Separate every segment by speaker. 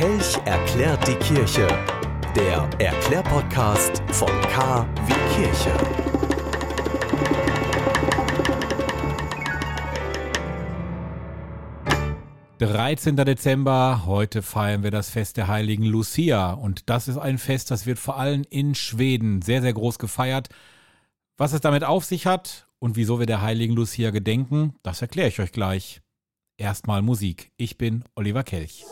Speaker 1: Kelch erklärt die Kirche. Der Erklärpodcast von K wie Kirche.
Speaker 2: Dreizehnter Dezember, heute feiern wir das Fest der heiligen Lucia und das ist ein Fest, das wird vor allem in Schweden sehr, sehr groß gefeiert. Was es damit auf sich hat und wieso wir der heiligen Lucia gedenken, das erkläre ich euch gleich. Erstmal Musik. Ich bin Oliver Kelch.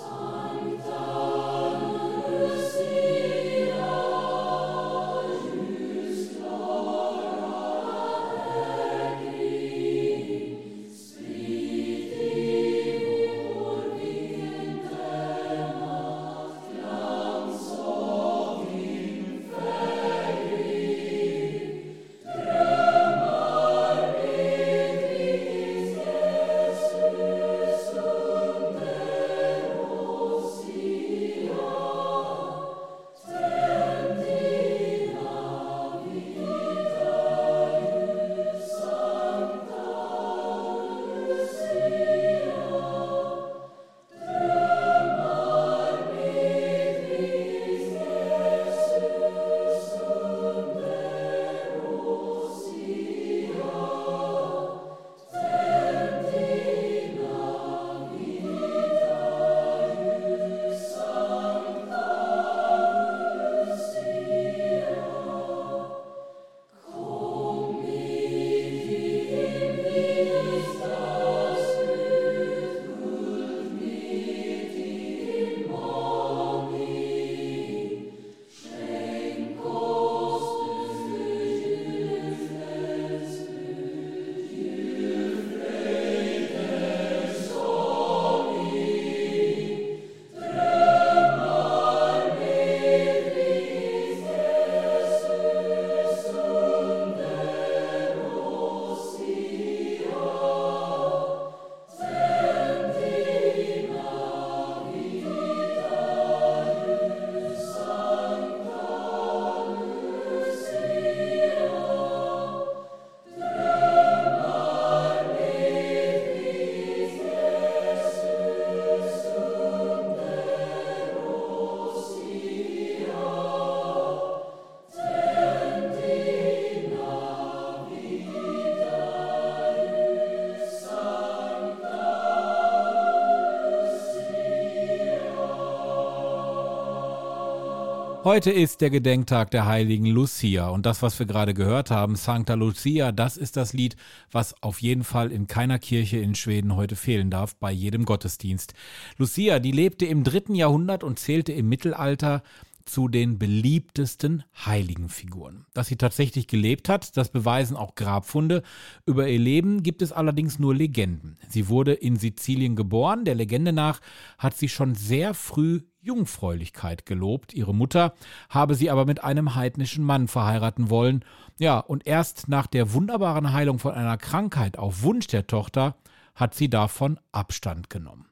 Speaker 2: Heute ist der Gedenktag der heiligen Lucia und das, was wir gerade gehört haben, Sancta Lucia, das ist das Lied, was auf jeden Fall in keiner Kirche in Schweden heute fehlen darf, bei jedem Gottesdienst. Lucia, die lebte im dritten Jahrhundert und zählte im Mittelalter zu den beliebtesten Heiligenfiguren. Dass sie tatsächlich gelebt hat, das beweisen auch Grabfunde. Über ihr Leben gibt es allerdings nur Legenden. Sie wurde in Sizilien geboren. Der Legende nach hat sie schon sehr früh Jungfräulichkeit gelobt. Ihre Mutter habe sie aber mit einem heidnischen Mann verheiraten wollen. Ja, und erst nach der wunderbaren Heilung von einer Krankheit auf Wunsch der Tochter hat sie davon Abstand genommen.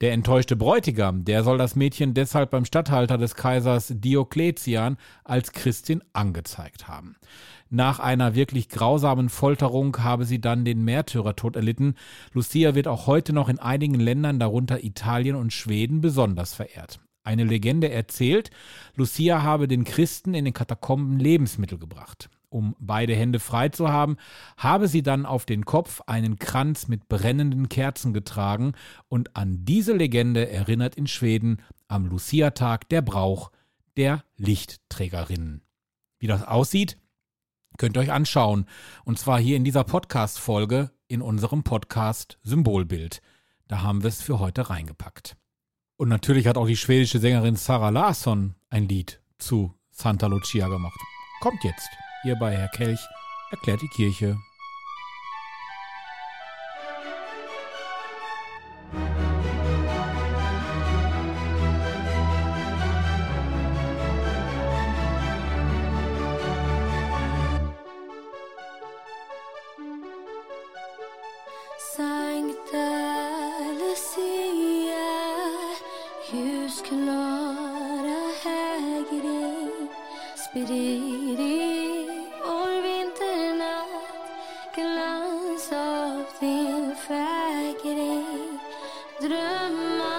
Speaker 2: Der enttäuschte Bräutigam, der soll das Mädchen deshalb beim Statthalter des Kaisers Diokletian als Christin angezeigt haben. Nach einer wirklich grausamen Folterung habe sie dann den Märtyrertod erlitten. Lucia wird auch heute noch in einigen Ländern, darunter Italien und Schweden, besonders verehrt. Eine Legende erzählt, Lucia habe den Christen in den Katakomben Lebensmittel gebracht. Um beide Hände frei zu haben, habe sie dann auf den Kopf einen Kranz mit brennenden Kerzen getragen und an diese Legende erinnert in Schweden am Lucia-Tag der Brauch der Lichtträgerinnen. Wie das aussieht, könnt ihr euch anschauen. Und zwar hier in dieser Podcast-Folge in unserem Podcast Symbolbild. Da haben wir es für heute reingepackt. Und natürlich hat auch die schwedische Sängerin Sarah Larsson ein Lied zu Santa Lucia gemacht. Kommt jetzt, hier bei Herr Kelch erklärt die Kirche.
Speaker 3: Klara hägring sprider vår vinternatt glans av din fägring. Drömmar